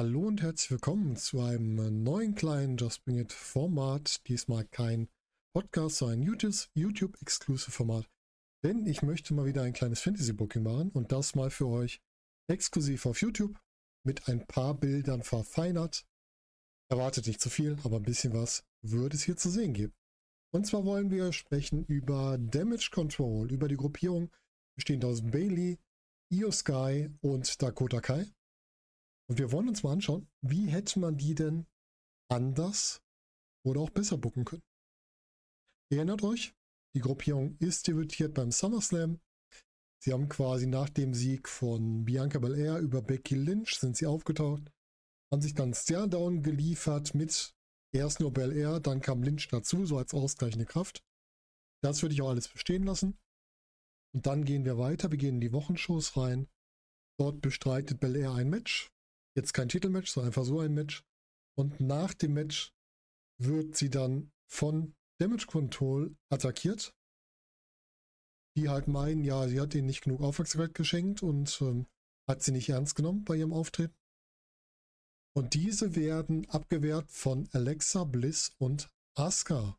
Hallo und herzlich willkommen zu einem neuen kleinen Just Bring It Format. Diesmal kein Podcast, sondern ein YouTube-Exclusive Format. Denn ich möchte mal wieder ein kleines Fantasy Booking machen und das mal für euch exklusiv auf YouTube mit ein paar Bildern verfeinert. Erwartet nicht zu viel, aber ein bisschen was würde es hier zu sehen geben. Und zwar wollen wir sprechen über Damage Control, über die Gruppierung bestehend aus Bailey, Io Sky und Dakota Kai. Und wir wollen uns mal anschauen, wie hätte man die denn anders oder auch besser bucken können. Ihr erinnert euch, die Gruppierung ist debütiert beim SummerSlam. Sie haben quasi nach dem Sieg von Bianca Belair über Becky Lynch sind sie aufgetaucht, haben sich dann Stairdown geliefert mit erst nur Belair, dann kam Lynch dazu, so als ausgleichende Kraft. Das würde ich auch alles bestehen lassen. Und dann gehen wir weiter, wir gehen in die Wochenshows rein. Dort bestreitet Belair ein Match Jetzt kein Titelmatch, sondern einfach so ein Match. Und nach dem Match wird sie dann von Damage Control attackiert. Die halt meinen, ja, sie hat ihnen nicht genug Aufmerksamkeit geschenkt und ähm, hat sie nicht ernst genommen bei ihrem Auftreten. Und diese werden abgewehrt von Alexa, Bliss und Asuka.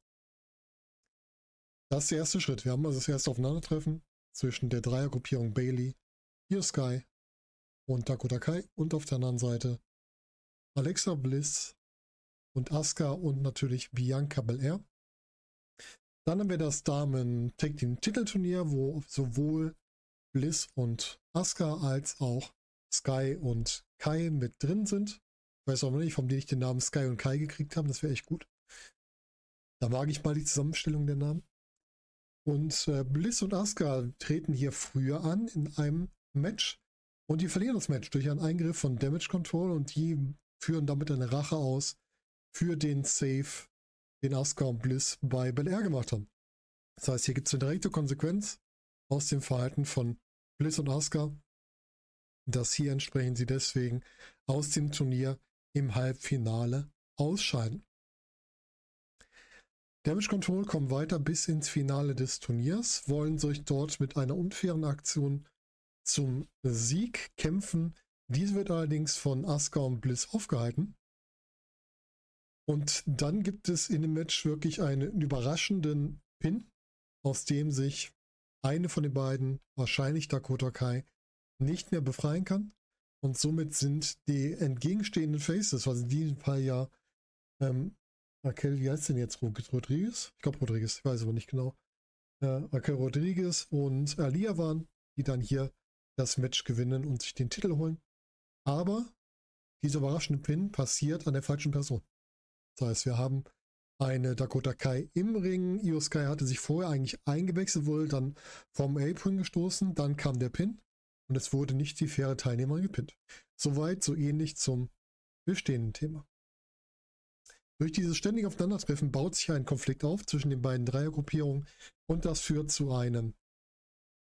Das ist der erste Schritt. Wir haben also das erste Aufeinandertreffen zwischen der Dreiergruppierung Bailey, Io Sky und Dakota Kai und auf der anderen Seite Alexa Bliss und Asuka und natürlich Bianca Belair. Dann haben wir das Damen Tag Team Titelturnier, wo sowohl Bliss und Asuka als auch Sky und Kai mit drin sind. Ich weiß auch nicht, von denen ich den Namen Sky und Kai gekriegt habe. Das wäre echt gut. Da mag ich mal die Zusammenstellung der Namen. Und äh, Bliss und Asuka treten hier früher an in einem Match, und die verlieren das Match durch einen Eingriff von Damage Control und die führen damit eine Rache aus für den Save, den Asuka und Bliss bei Bel Air gemacht haben. Das heißt, hier gibt es eine direkte Konsequenz aus dem Verhalten von Bliss und Asuka, dass hier entsprechend sie deswegen aus dem Turnier im Halbfinale ausscheiden. Damage Control kommen weiter bis ins Finale des Turniers, wollen sich dort mit einer unfairen Aktion zum Sieg kämpfen. Diese wird allerdings von Asuka und Bliss aufgehalten. Und dann gibt es in dem Match wirklich einen überraschenden Pin, aus dem sich eine von den beiden, wahrscheinlich Dakota Kai, nicht mehr befreien kann. Und somit sind die entgegenstehenden Faces, was in diesem Fall ja ähm, Raquel, wie heißt denn jetzt Rodriguez? Ich glaube Rodriguez, ich weiß aber nicht genau. Äh, Raquel Rodriguez und Alia waren, die dann hier das Match gewinnen und sich den Titel holen. Aber dieser überraschende Pin passiert an der falschen Person. Das heißt, wir haben eine Dakota Kai im Ring. Io Sky hatte sich vorher eigentlich eingewechselt, wurde dann vom Apron gestoßen, dann kam der Pin und es wurde nicht die faire Teilnehmerin gepinnt. Soweit, so ähnlich zum bestehenden Thema. Durch dieses ständige Aufeinandertreffen baut sich ein Konflikt auf zwischen den beiden Dreiergruppierungen und das führt zu einem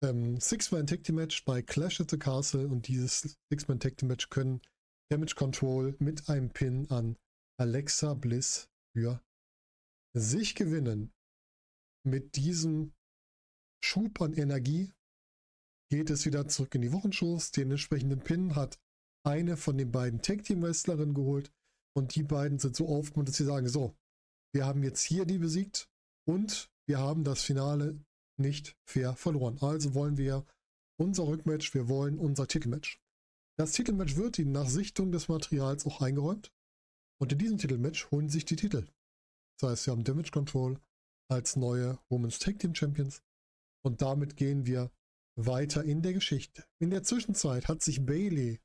ähm, Six-Man Tag Team Match bei Clash at the Castle und dieses Six-Man Tag Team Match können Damage Control mit einem Pin an Alexa Bliss für sich gewinnen. Mit diesem Schub an Energie geht es wieder zurück in die Wochenshows. Den entsprechenden Pin hat eine von den beiden Tag Team Wrestlerinnen geholt und die beiden sind so aufgemuntert, dass sie sagen, so, wir haben jetzt hier die besiegt und wir haben das Finale nicht fair verloren. Also wollen wir unser Rückmatch, wir wollen unser Titelmatch. Das Titelmatch wird ihnen nach Sichtung des Materials auch eingeräumt. Und in diesem Titelmatch holen sich die Titel. Das heißt, wir haben Damage Control als neue Women's Tag Team Champions. Und damit gehen wir weiter in der Geschichte. In der Zwischenzeit hat sich Bailey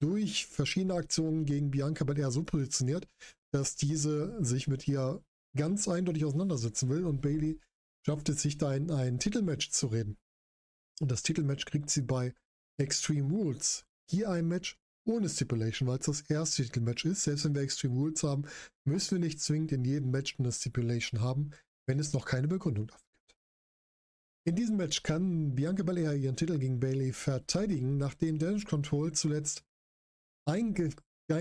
durch verschiedene Aktionen gegen Bianca Belair so positioniert, dass diese sich mit ihr ganz eindeutig auseinandersetzen will und Bailey schafft es sich da in ein Titelmatch zu reden. Und das Titelmatch kriegt sie bei Extreme Rules. Hier ein Match ohne Stipulation, weil es das erste Titelmatch ist. Selbst wenn wir Extreme Rules haben, müssen wir nicht zwingend in jedem Match eine Stipulation haben, wenn es noch keine Begründung dafür gibt. In diesem Match kann Bianca Belair ihren Titel gegen Bailey verteidigen, nachdem Damage Control zuletzt einge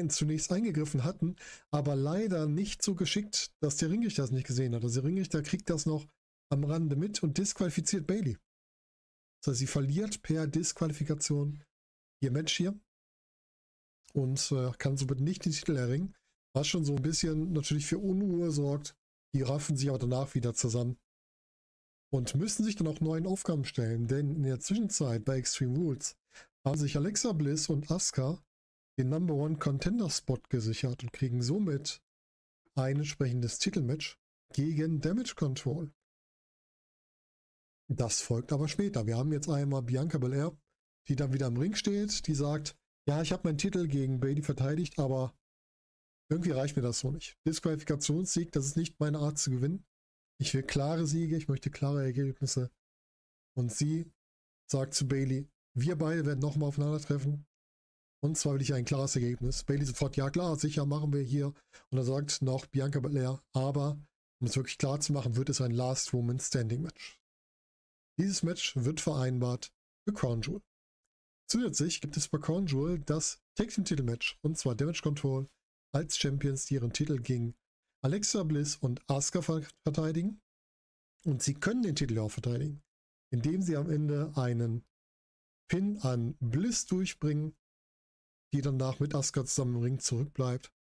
zunächst eingegriffen hatten, aber leider nicht so geschickt, dass der Ringrichter das nicht gesehen hat. Also der Ringrichter kriegt das noch am Rande mit und disqualifiziert Bailey. Das heißt, sie verliert per Disqualifikation ihr Match hier. und äh, kann somit nicht den Titel erringen. Was schon so ein bisschen natürlich für Unruhe sorgt. Die raffen sich aber danach wieder zusammen und müssen sich dann auch neuen Aufgaben stellen, denn in der Zwischenzeit bei Extreme Rules haben sich Alexa Bliss und Asuka den Number One Contender Spot gesichert und kriegen somit ein entsprechendes Titelmatch gegen Damage Control. Das folgt aber später. Wir haben jetzt einmal Bianca Belair, die dann wieder im Ring steht, die sagt, ja, ich habe meinen Titel gegen Bailey verteidigt, aber irgendwie reicht mir das so nicht. Disqualifikationssieg, das ist nicht meine Art zu gewinnen. Ich will klare Siege, ich möchte klare Ergebnisse. Und sie sagt zu Bailey, wir beide werden nochmal aufeinandertreffen. Und zwar will ich ein klares Ergebnis. Bailey sofort, ja klar, sicher machen wir hier. Und er sagt noch Bianca Belair, aber um es wirklich klar zu machen, wird es ein Last Woman Standing Match. Dieses Match wird vereinbart für Crown Jewel. Zusätzlich gibt es bei Crown Jewel das Tag Team Titelmatch und zwar Damage Control als Champions, die ihren Titel gegen Alexa Bliss und Asuka verteidigen. Und sie können den Titel auch verteidigen, indem sie am Ende einen Pin an Bliss durchbringen, die danach mit Asuka zusammen im Ring zurückbleibt.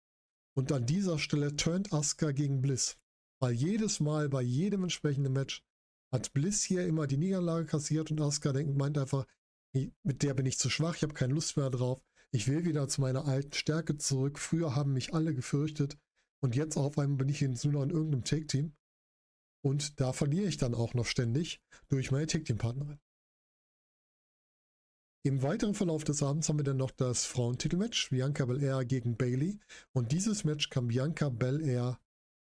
Und an dieser Stelle turnt Asuka gegen Bliss. Weil jedes Mal bei jedem entsprechenden Match hat Bliss hier immer die Niederlage kassiert und Asuka denkt, meint einfach, mit der bin ich zu schwach, ich habe keine Lust mehr drauf. Ich will wieder zu meiner alten Stärke zurück. Früher haben mich alle gefürchtet und jetzt auf einmal bin ich nur noch in irgendeinem Take-Team. Und da verliere ich dann auch noch ständig durch meine Take-Team-Partnerin. Im weiteren Verlauf des Abends haben wir dann noch das Frauentitelmatch Bianca Belair gegen Bailey und dieses Match kann Bianca Belair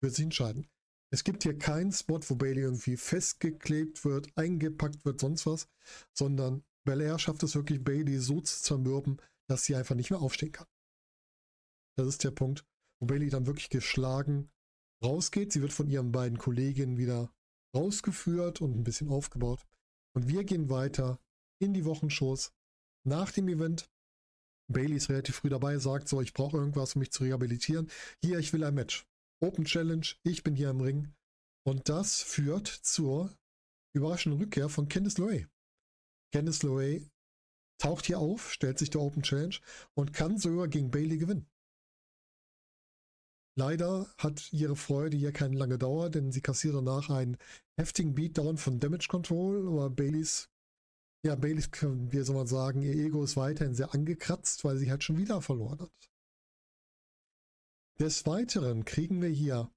für sich entscheiden. Es gibt hier keinen Spot, wo Bailey irgendwie festgeklebt wird, eingepackt wird, sonst was, sondern Belair schafft es wirklich, Bailey so zu zermürben, dass sie einfach nicht mehr aufstehen kann. Das ist der Punkt, wo Bailey dann wirklich geschlagen rausgeht. Sie wird von ihren beiden Kolleginnen wieder rausgeführt und ein bisschen aufgebaut. Und wir gehen weiter in die Wochenshows. Nach dem Event, Bailey ist relativ früh dabei, sagt so, ich brauche irgendwas, um mich zu rehabilitieren. Hier, ich will ein Match. Open Challenge, ich bin hier im Ring. Und das führt zur überraschenden Rückkehr von Candice LeRae. Candice LeRae taucht hier auf, stellt sich der Open Challenge und kann sogar gegen Bailey gewinnen. Leider hat ihre Freude hier keine lange Dauer, denn sie kassiert danach einen heftigen Beatdown von Damage Control, aber Baileys, ja, Baileys, wie soll man sagen, ihr Ego ist weiterhin sehr angekratzt, weil sie halt schon wieder verloren hat. Des Weiteren kriegen wir hier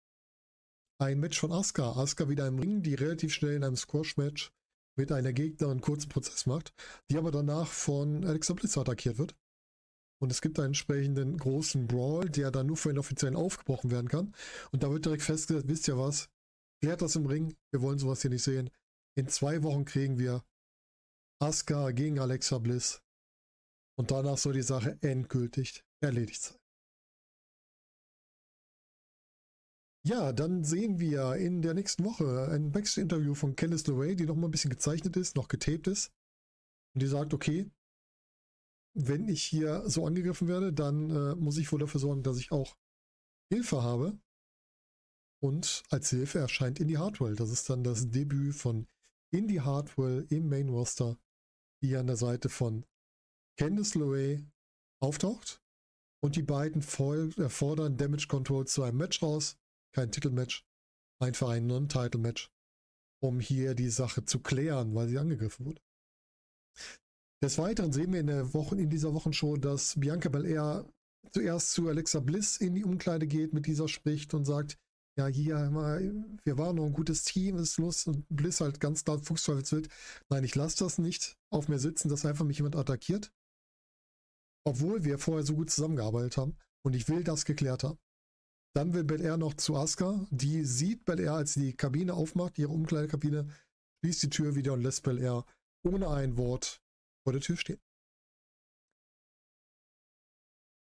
ein Match von Asuka. Asuka wieder im Ring, die relativ schnell in einem Squash-Match mit einer Gegnerin kurzen Prozess macht, die aber danach von Alexa Bliss attackiert wird. Und es gibt einen entsprechenden großen Brawl, der dann nur für den Offiziellen aufgebrochen werden kann. Und da wird direkt festgesetzt, wisst ihr was? Klärt das im Ring, wir wollen sowas hier nicht sehen. In zwei Wochen kriegen wir Asuka gegen Alexa Bliss. Und danach soll die Sache endgültig erledigt sein. Ja, dann sehen wir in der nächsten Woche ein Backstage-Interview von Candice LeRae, die noch mal ein bisschen gezeichnet ist, noch getaped ist. Und die sagt, okay, wenn ich hier so angegriffen werde, dann äh, muss ich wohl dafür sorgen, dass ich auch Hilfe habe. Und als Hilfe erscheint Indie Hardwell. Das ist dann das Debüt von Indie Hardwell im Main Roster, die an der Seite von Candice LeRae auftaucht. Und die beiden fordern Damage Control zu einem Match raus kein Titelmatch, einfach ein Non-Title-Match, um hier die Sache zu klären, weil sie angegriffen wurde. Des Weiteren sehen wir in, der Woche, in dieser Wochenshow, dass Bianca Belair zuerst zu Alexa Bliss in die Umkleide geht, mit dieser spricht und sagt, ja, hier, wir waren noch ein gutes Team, ist los. Und Bliss halt ganz laut Fuchsteufelswild, nein, ich lasse das nicht auf mir sitzen, dass einfach mich jemand attackiert. Obwohl wir vorher so gut zusammengearbeitet haben. Und ich will das geklärt haben. Dann will Bel Air noch zu Asuka. Die sieht Bel Air, als die Kabine aufmacht, ihre Umkleidekabine, schließt die Tür wieder und lässt Bel Air ohne ein Wort vor der Tür stehen.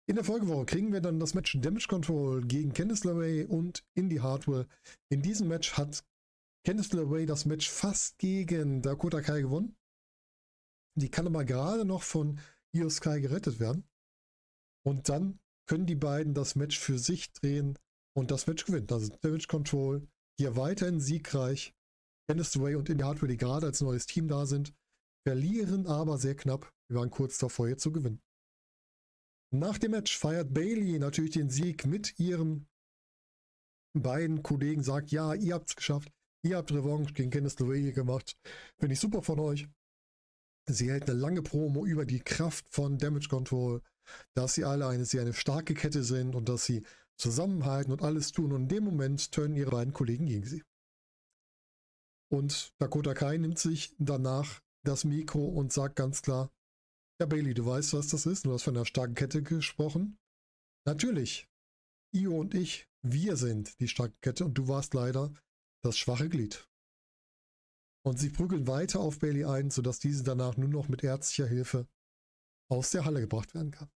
In der Folgewoche kriegen wir dann das Match Damage Control gegen Candice LeRae und Indy Hardware. In diesem Match hat Candice LeRae das Match fast gegen Dakota Kai gewonnen. Die kann aber gerade noch von Io Sky gerettet werden. Und dann können die beiden das Match für sich drehen und das Match gewinnen. Also Damage Control hier weiterhin siegreich. Dennis Way und Indy Hardware, die gerade als neues Team da sind, verlieren aber sehr knapp. Wir waren kurz davor, hier zu gewinnen. Nach dem Match feiert Bailey natürlich den Sieg mit ihren beiden Kollegen, sagt, ja, ihr habt es geschafft, ihr habt Revanche gegen Kenneth LeRae gemacht. Finde ich super von euch. Sie hält eine lange Promo über die Kraft von Damage Control, dass sie alle eine sehr eine starke Kette sind und dass sie zusammenhalten und alles tun. Und in dem Moment turnen ihre beiden Kollegen gegen sie. Und Dakota Kai nimmt sich danach das Mikro und sagt ganz klar, ja Bailey, du weißt, was das ist? Du hast von einer starken Kette gesprochen. Natürlich. Io und ich, wir sind die starke Kette und du warst leider das schwache Glied. Und sie prügeln weiter auf Bailey ein, sodass diese danach nur noch mit ärztlicher Hilfe aus der Halle gebracht werden kann.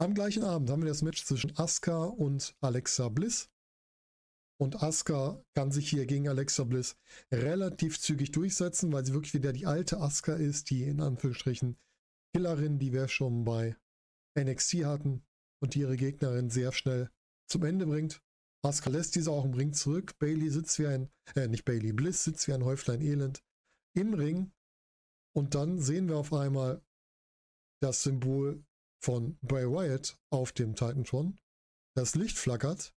Am gleichen Abend haben wir das Match zwischen Asuka und Alexa Bliss. Und Asuka kann sich hier gegen Alexa Bliss relativ zügig durchsetzen, weil sie wirklich wieder die alte Asuka ist, die in Anführungsstrichen Killerin, die wir schon bei NXT hatten und die ihre Gegnerin sehr schnell zum Ende bringt. Asuka lässt diese auch im Ring zurück. Bailey sitzt wie ein, äh, nicht Bailey, Bliss sitzt wie ein Häuflein Elend im Ring. Und dann sehen wir auf einmal das Symbol von Bray Wyatt auf dem Titantron. Das Licht flackert.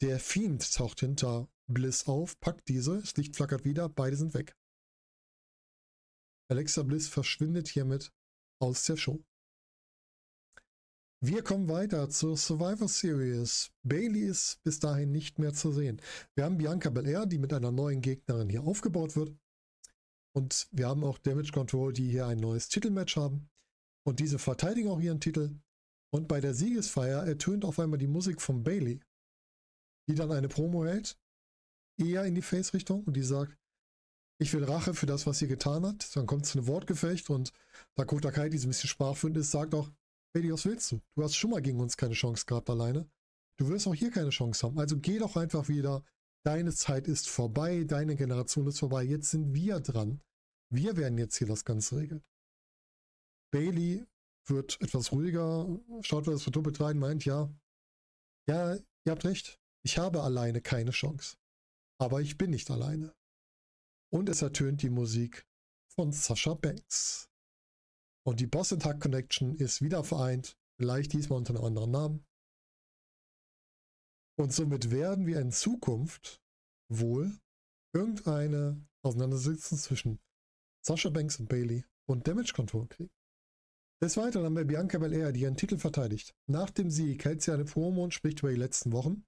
Der Fiend taucht hinter Bliss auf, packt diese, das Licht flackert wieder, beide sind weg. Alexa Bliss verschwindet hiermit aus der Show. Wir kommen weiter zur Survivor Series. Bailey ist bis dahin nicht mehr zu sehen. Wir haben Bianca Belair, die mit einer neuen Gegnerin hier aufgebaut wird. Und wir haben auch Damage Control, die hier ein neues Titelmatch haben. Und diese verteidigen auch ihren Titel. Und bei der Siegesfeier ertönt auf einmal die Musik von Bailey, die dann eine Promo hält, eher in die Face-Richtung und die sagt, ich will Rache für das, was sie getan hat. Dann kommt es zu einem Wortgefecht und Dakota Kai, die so ein bisschen sprachführend ist, sagt auch, Bailey, was willst du? Du hast schon mal gegen uns keine Chance gehabt alleine. Du wirst auch hier keine Chance haben. Also geh doch einfach wieder. Deine Zeit ist vorbei, deine Generation ist vorbei. Jetzt sind wir dran. Wir werden jetzt hier das Ganze regeln. Bailey wird etwas ruhiger, schaut das verdoppelt rein, meint, ja, ja, ihr habt recht, ich habe alleine keine Chance. Aber ich bin nicht alleine. Und es ertönt die Musik von Sasha Banks. Und die Boss Attack Connection ist wieder vereint, vielleicht diesmal unter einem anderen Namen. Und somit werden wir in Zukunft wohl irgendeine Auseinandersetzung zwischen Sasha Banks und Bailey und Damage Control kriegen. Des Weiteren haben wir Bianca Belair, die ihren Titel verteidigt. Nach dem Sieg hält sie eine Promo und spricht über die letzten Wochen.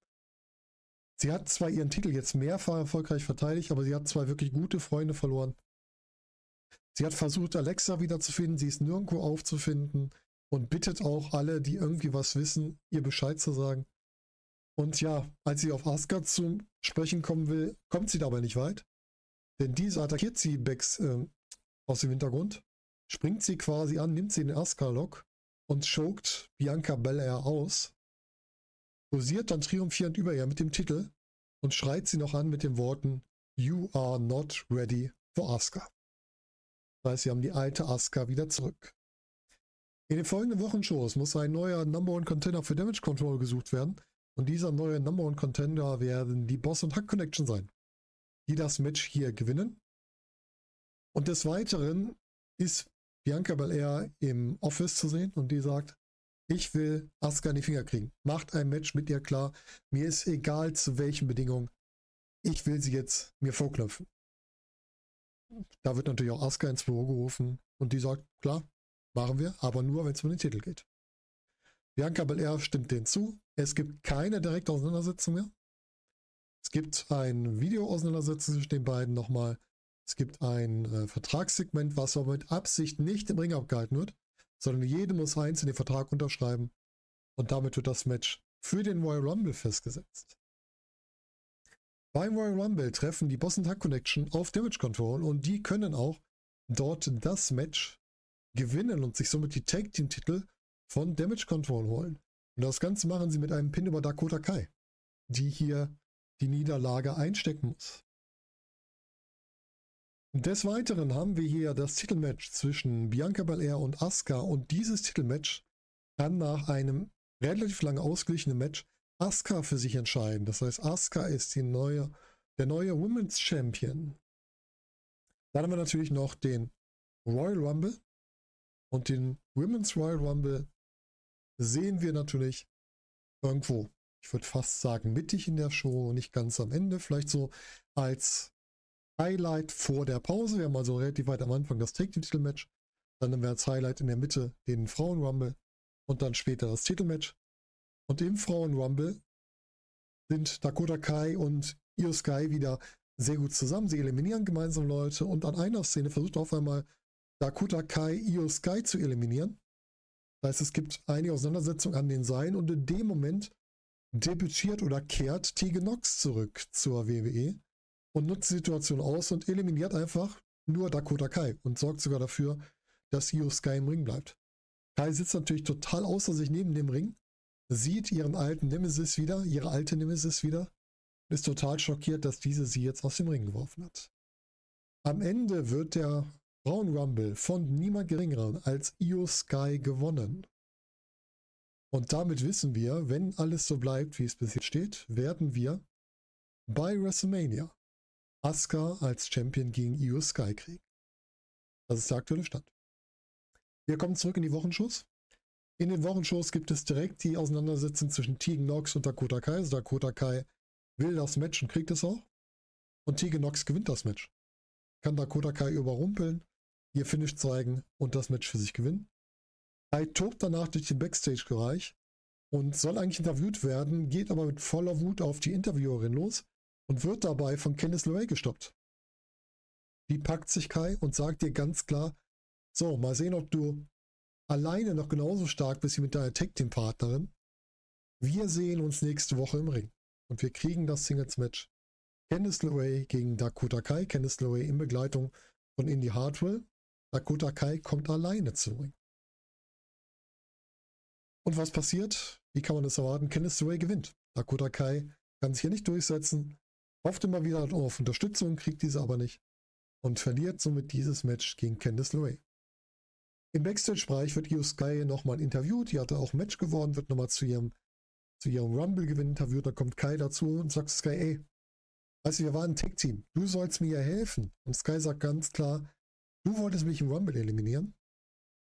Sie hat zwar ihren Titel jetzt mehrfach erfolgreich verteidigt, aber sie hat zwei wirklich gute Freunde verloren. Sie hat versucht, Alexa wiederzufinden, sie ist nirgendwo aufzufinden und bittet auch alle, die irgendwie was wissen, ihr Bescheid zu sagen. Und ja, als sie auf Asuka zu sprechen kommen will, kommt sie dabei nicht weit. Denn diese attackiert sie Becks äh, aus dem Hintergrund springt sie quasi an, nimmt sie den Asuka-Lock und choked Bianca Belair aus, posiert dann triumphierend über ihr mit dem Titel und schreit sie noch an mit den Worten You are not ready for Asuka. Das heißt, sie haben die alte Asuka wieder zurück. In den folgenden Wochenshows muss ein neuer Number One Contender für Damage Control gesucht werden und dieser neue Number One Contender werden die Boss und Hack Connection sein, die das Match hier gewinnen. Und des Weiteren ist Bianca Belair im Office zu sehen und die sagt, ich will Asuka in die Finger kriegen. Macht ein Match mit ihr klar. Mir ist egal zu welchen Bedingungen. Ich will sie jetzt mir vorknöpfen. Da wird natürlich auch Asuka ins Büro gerufen und die sagt, klar, machen wir, aber nur, wenn es um den Titel geht. Bianca Belair stimmt denen zu. Es gibt keine direkte Auseinandersetzung mehr. Es gibt ein Video-Auseinandersetzung zwischen den beiden nochmal. Es gibt ein äh, Vertragssegment, was aber mit Absicht nicht im Ring abgehalten wird, sondern jede muss eins in den Vertrag unterschreiben und damit wird das Match für den Royal Rumble festgesetzt. Beim Royal Rumble treffen die Boss Tag Connection auf Damage Control und die können auch dort das Match gewinnen und sich somit die Tag Team Titel von Damage Control holen. Und das Ganze machen sie mit einem Pin über Dakota Kai, die hier die Niederlage einstecken muss. Des Weiteren haben wir hier das Titelmatch zwischen Bianca Belair und Asuka und dieses Titelmatch kann nach einem relativ lange ausgeglichenen Match Asuka für sich entscheiden. Das heißt, Asuka ist die neue, der neue Women's Champion. Dann haben wir natürlich noch den Royal Rumble Und den Women's Royal Rumble sehen wir natürlich irgendwo, ich würde fast sagen, mittig in der Show, nicht ganz am Ende, vielleicht so als Highlight vor der Pause. Wir haben also relativ weit am Anfang das Take-Titel-Match. Dann haben wir als Highlight in der Mitte den Frauen-Rumble und dann später das Titelmatch. Und im Frauen-Rumble sind Dakota Kai und Io Sky wieder sehr gut zusammen. Sie eliminieren gemeinsam Leute und an einer Szene versucht auf einmal Dakota Kai Io Sky zu eliminieren. Das heißt, es gibt eine Auseinandersetzung an den Seilen und in dem Moment debütiert oder kehrt Tegan Nox zurück zur WWE und nutzt die Situation aus und eliminiert einfach nur Dakota Kai und sorgt sogar dafür, dass Io Sky im Ring bleibt. Kai sitzt natürlich total außer sich neben dem Ring, sieht ihren alten Nemesis wieder, ihre alte Nemesis wieder, und ist total schockiert, dass diese sie jetzt aus dem Ring geworfen hat. Am Ende wird der Frauen Rumble von niemand geringerem als Io Sky gewonnen. Und damit wissen wir, wenn alles so bleibt, wie es bis jetzt steht, werden wir bei WrestleMania Asuka als Champion gegen Io Sky kriegen. Das ist der aktuelle Stand. Wir kommen zurück in die Wochenshows. In den Wochenshows gibt es direkt die Auseinandersetzung zwischen Tegan Nox und Dakota Kai. Also Dakota Kai will das Match und kriegt es auch. Und Tegan Nox gewinnt das Match. Kann Dakota Kai überrumpeln, ihr Finish zeigen und das Match für sich gewinnen. Kai tobt danach durch den Backstage-Bereich und soll eigentlich interviewt werden, geht aber mit voller Wut auf die Interviewerin los und wird dabei von Candice LeRae gestoppt. Die packt sich Kai und sagt ihr ganz klar, so, mal sehen, ob du alleine noch genauso stark bist wie mit deiner Tag-Team-Partnerin. Wir sehen uns nächste Woche im Ring. Und wir kriegen das Singles-Match. Candice LeRae gegen Dakota Kai. Candice LeRae in Begleitung von Indy Hartwell. Dakota Kai kommt alleine zum Ring. Und was passiert? Wie kann man das erwarten? Candice LeRae gewinnt. Dakota Kai kann sich hier nicht durchsetzen, hofft immer wieder auf Unterstützung, kriegt diese aber nicht und verliert somit dieses Match gegen Candice LeRae. Im Backstage-Bereich wird Io Sky nochmal interviewt. Die hatte auch ein Match gewonnen, wird nochmal zu ihrem, zu ihrem Rumble-Gewinn interviewt. Da kommt Kai dazu und sagt Sky, ey, du, wir waren ein Tag-Team. Du sollst mir ja helfen. Und Sky sagt ganz klar, du wolltest mich im Rumble eliminieren.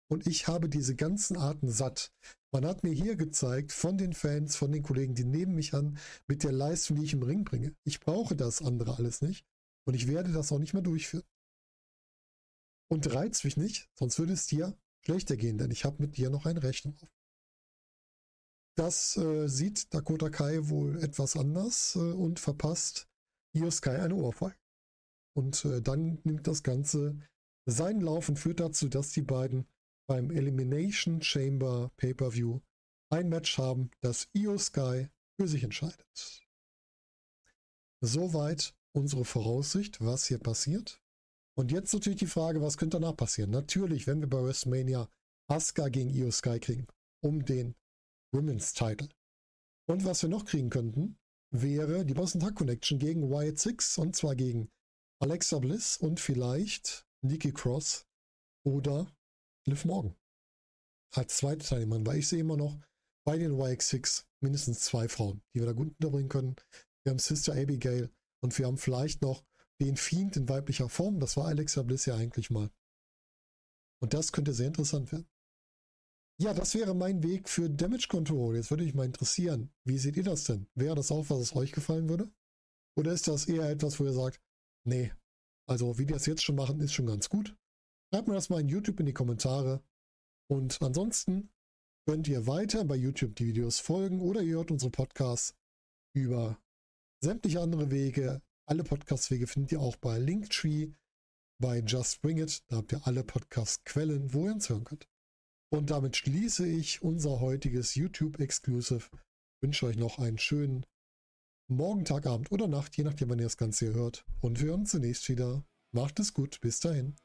Und ich habe diese ganzen Arten satt. Man hat mir hier gezeigt von den Fans, von den Kollegen, die neben mich an, mit der Leistung, die ich im Ring bringe. Ich brauche das andere alles nicht. Und ich werde das auch nicht mehr durchführen. Und reiz mich nicht, sonst würde es dir schlechter gehen, denn ich habe mit dir noch eine Rechnung auf. Das äh, sieht Dakota Kai wohl etwas anders äh, und verpasst Io Sky eine Ohrfeige. Und äh, dann nimmt das Ganze seinen Lauf und führt dazu, dass die beiden beim Elimination Chamber Pay-Per-View ein Match haben, das Io Sky für sich entscheidet. Soweit unsere Voraussicht, was hier passiert. Und jetzt natürlich die Frage, was könnte danach passieren? Natürlich, wenn wir bei WrestleMania Asuka gegen Io Sky kriegen, um den Women's Title. Und was wir noch kriegen könnten, wäre die Boston Tag Connection gegen Wyatt Six und zwar gegen Alexa Bliss und vielleicht Nikki Cross oder Liv Morgan. Als zweite Teilnehmerin, weil ich sehe immer noch bei den YX6 mindestens zwei Frauen, die wir da gut unterbringen können. Wir haben Sister Abigail und wir haben vielleicht noch den Fiend in weiblicher Form. Das war Alexa Bliss ja eigentlich mal. Und das könnte sehr interessant werden. Ja, das wäre mein Weg für Damage Control. Jetzt würde mich mal interessieren, wie seht ihr das denn? Wäre das auch, was es euch gefallen würde? Oder ist das eher etwas, wo ihr sagt, nee, also wie die das jetzt schon machen, ist schon ganz gut. Schreibt mir das mal in YouTube in die Kommentare. Und ansonsten könnt ihr weiter bei YouTube die Videos folgen oder ihr hört unsere Podcasts über sämtliche andere Wege alle Podcast-Wege findet ihr auch bei Linktree, bei Just Bring It. Da habt ihr alle Podcast-Quellen, wo ihr uns hören könnt. Und damit schließe ich unser heutiges YouTube-Exclusive. Wünsche euch noch einen schönen Morgen, Tag, Abend oder Nacht, je nachdem, wann ihr das Ganze hier hört. Und wir hören uns zunächst wieder. Macht es gut. Bis dahin.